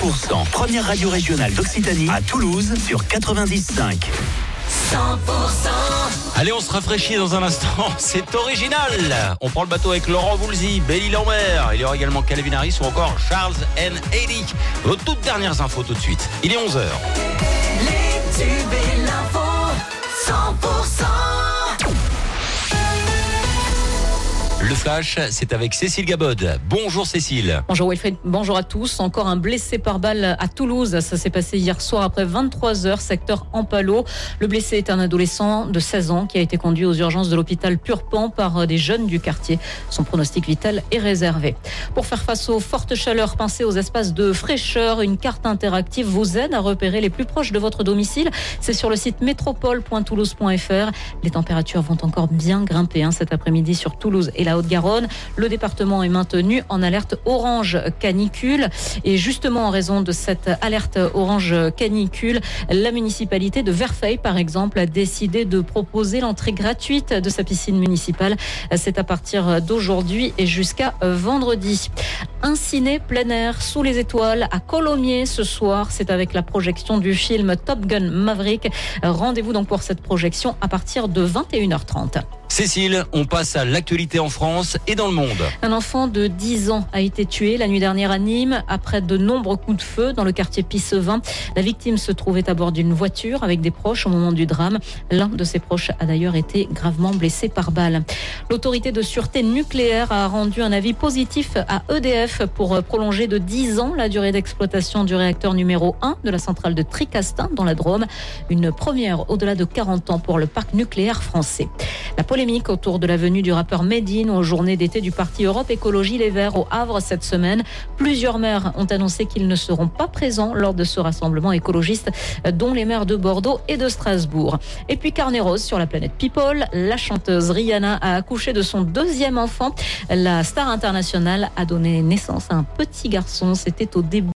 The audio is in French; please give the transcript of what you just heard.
100%, première radio régionale d'Occitanie à Toulouse sur 95. 100% Allez, on se rafraîchit dans un instant. C'est original. On prend le bateau avec Laurent Voulzy, Belly Lambert. Il y aura également Calvin Harris ou encore Charles N. Haley. Vos toutes dernières infos tout de suite. Il est 11h. Les tubes et Le flash, c'est avec Cécile Gabod. Bonjour Cécile. Bonjour Wilfried, bonjour à tous. Encore un blessé par balle à Toulouse. Ça s'est passé hier soir après 23 heures, secteur Ampalo. Le blessé est un adolescent de 16 ans qui a été conduit aux urgences de l'hôpital Purpan par des jeunes du quartier. Son pronostic vital est réservé. Pour faire face aux fortes chaleurs, pensez aux espaces de fraîcheur. Une carte interactive vous aide à repérer les plus proches de votre domicile. C'est sur le site métropole.toulouse.fr. Les températures vont encore bien grimper hein, cet après-midi sur Toulouse et la Haute-Garonne. Le département est maintenu en alerte orange canicule. Et justement, en raison de cette alerte orange canicule, la municipalité de Verfeil, par exemple, a décidé de proposer l'entrée gratuite de sa piscine municipale. C'est à partir d'aujourd'hui et jusqu'à vendredi. Un ciné plein air sous les étoiles à Colomiers ce soir. C'est avec la projection du film Top Gun Maverick. Rendez-vous donc pour cette projection à partir de 21h30. Cécile, on passe à l'actualité en France et dans le monde. Un enfant de 10 ans a été tué la nuit dernière à Nîmes après de nombreux coups de feu dans le quartier Pissevin. La victime se trouvait à bord d'une voiture avec des proches au moment du drame. L'un de ses proches a d'ailleurs été gravement blessé par balle. L'autorité de sûreté nucléaire a rendu un avis positif à EDF pour prolonger de 10 ans la durée d'exploitation du réacteur numéro 1 de la centrale de Tricastin dans la Drôme. Une première au-delà de 40 ans pour le parc nucléaire français. La polémique autour de la venue du rappeur Medine aux journées d'été du parti Europe Écologie Les Verts au Havre cette semaine. Plusieurs maires ont annoncé qu'ils ne seront pas présents lors de ce rassemblement écologiste, dont les maires de Bordeaux et de Strasbourg. Et puis Carnet Rose sur la planète People, la chanteuse Rihanna a accouché de son deuxième enfant. La star internationale a donné naissance à un petit garçon. C'était au début